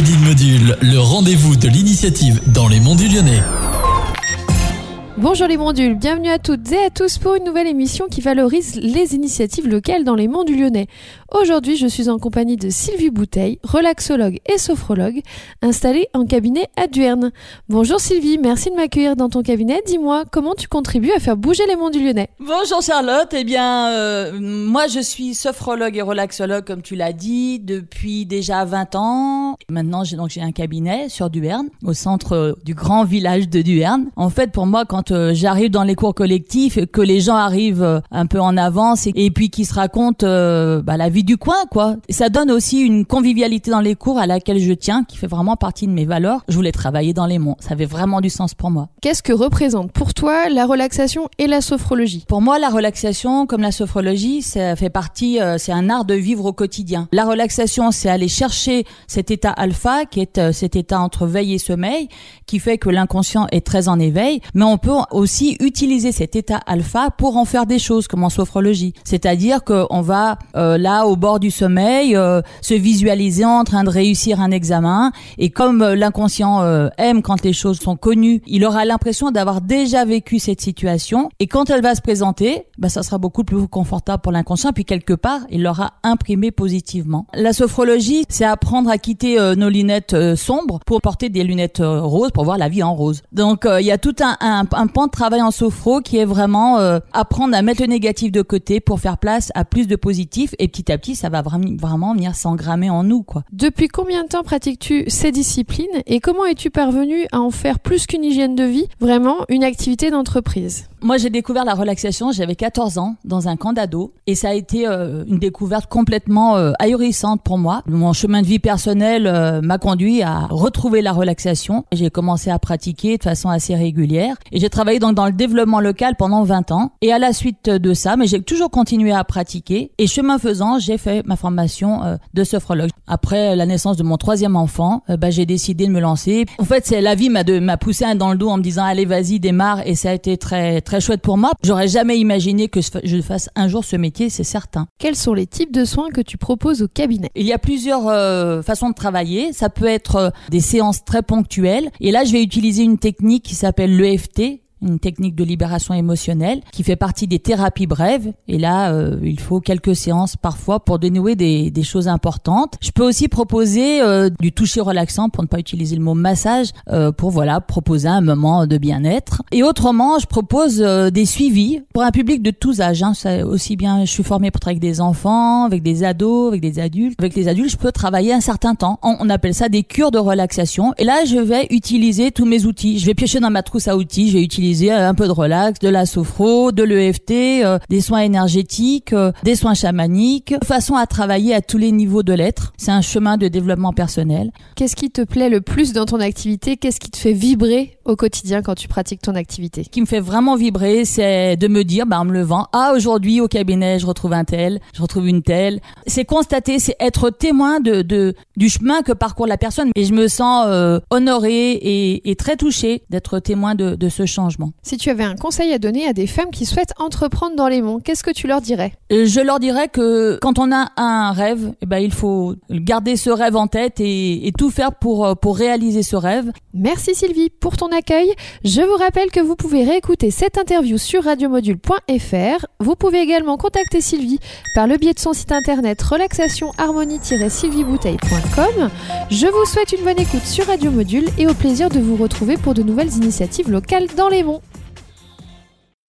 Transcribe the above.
Le rendez-vous de l'initiative dans les monts du Lyonnais. Bonjour les mondules, bienvenue à toutes et à tous pour une nouvelle émission qui valorise les initiatives locales dans les monts du Lyonnais. Aujourd'hui, je suis en compagnie de Sylvie Bouteille, relaxologue et sophrologue, installée en cabinet à Duerne. Bonjour Sylvie, merci de m'accueillir dans ton cabinet. Dis-moi, comment tu contribues à faire bouger les monts du Lyonnais? Bonjour Charlotte, eh bien, euh, moi je suis sophrologue et relaxologue comme tu l'as dit depuis déjà 20 ans. Maintenant, j'ai donc j'ai un cabinet sur Duerne, au centre euh, du grand village de Duerne. En fait, pour moi, quand euh, j'arrive dans les cours collectifs, que les gens arrivent euh, un peu en avance et, puis qu'ils se racontent bah, la vie du coin, quoi. Et ça donne aussi une convivialité dans les cours à laquelle je tiens, qui fait vraiment partie de mes valeurs. Je voulais travailler dans les monts, ça avait vraiment du sens pour moi. Qu'est-ce que représente pour toi la relaxation et la sophrologie? Pour moi, la relaxation, comme la sophrologie, ça fait partie, euh, c'est un art de vivre au quotidien. La relaxation, c'est aller chercher cet état alpha, qui est euh, cet état entre veille et sommeil, qui fait que l'inconscient est très en éveil, mais on peut aussi utiliser cet état alpha pour en faire des choses, comme en sophrologie. C'est-à-dire qu'on va euh, là au bord du sommeil euh, se visualiser en train de réussir un examen, et comme euh, l'inconscient euh, aime quand les choses sont connues, il aura l'impression d'avoir déjà vécu cette situation, et quand elle va se présenter, bah, ça sera beaucoup plus confortable pour l'inconscient, puis quelque part, il l'aura imprimé positivement. La sophrologie, c'est apprendre à quitter euh, nos lunettes euh, sombres pour porter des lunettes euh, roses, pour voir la vie en rose. Donc, il y a tout un, un, un pan de travail en sophro qui est vraiment apprendre à mettre le négatif de côté pour faire place à plus de positif, et petit à ça va vraiment, vraiment venir s'engrammer en nous, quoi. Depuis combien de temps pratiques-tu ces disciplines et comment es-tu parvenu à en faire plus qu'une hygiène de vie, vraiment une activité d'entreprise? Moi, j'ai découvert la relaxation, j'avais 14 ans, dans un camp d'ado, et ça a été euh, une découverte complètement euh, ahurissante pour moi. Mon chemin de vie personnel euh, m'a conduit à retrouver la relaxation. J'ai commencé à pratiquer de façon assez régulière, et j'ai travaillé donc dans le développement local pendant 20 ans. Et à la suite de ça, mais j'ai toujours continué à pratiquer, et chemin faisant, j'ai fait ma formation euh, de sophrologue. Après la naissance de mon troisième enfant, euh, bah, j'ai décidé de me lancer. En fait, c'est la vie m'a m'a poussé un dans le dos en me disant allez vas-y démarre, et ça a été très très chouette pour moi. J'aurais jamais imaginé que je fasse un jour ce métier, c'est certain. Quels sont les types de soins que tu proposes au cabinet? Il y a plusieurs euh, façons de travailler. Ça peut être euh, des séances très ponctuelles. Et là, je vais utiliser une technique qui s'appelle l'EFT une technique de libération émotionnelle qui fait partie des thérapies brèves. Et là, euh, il faut quelques séances parfois pour dénouer des, des choses importantes. Je peux aussi proposer euh, du toucher relaxant pour ne pas utiliser le mot massage euh, pour voilà proposer un moment de bien-être. Et autrement, je propose euh, des suivis pour un public de tous âges. Hein. Aussi bien, je suis formée pour travailler avec des enfants, avec des ados, avec des adultes. Avec les adultes, je peux travailler un certain temps. On, on appelle ça des cures de relaxation. Et là, je vais utiliser tous mes outils. Je vais piocher dans ma trousse à outils. Je vais utiliser un peu de relax, de la sophro, de l'EFT, euh, des soins énergétiques, euh, des soins chamaniques, façon à travailler à tous les niveaux de l'être. C'est un chemin de développement personnel. Qu'est-ce qui te plaît le plus dans ton activité? Qu'est-ce qui te fait vibrer au quotidien quand tu pratiques ton activité Ce qui me fait vraiment vibrer, c'est de me dire, bah, en me levant, ah, aujourd'hui, au cabinet, je retrouve un tel, je retrouve une telle. C'est constater, c'est être témoin de, de, du chemin que parcourt la personne. Et je me sens euh, honorée et, et très touchée d'être témoin de, de ce changement. Si tu avais un conseil à donner à des femmes qui souhaitent entreprendre dans les monts, qu'est-ce que tu leur dirais? Euh, Je leur dirais que quand on a un rêve, eh ben, il faut garder ce rêve en tête et, et tout faire pour, euh, pour réaliser ce rêve. Merci Sylvie pour ton Je vous rappelle que vous pouvez réécouter cette interview sur radiomodule.fr. Vous pouvez également contacter Sylvie par le biais de son site internet relaxation-harmonie-sylviebouteille.com. Je vous souhaite une bonne écoute sur Radio Module et au plaisir de vous retrouver pour de nouvelles initiatives locales dans les monts.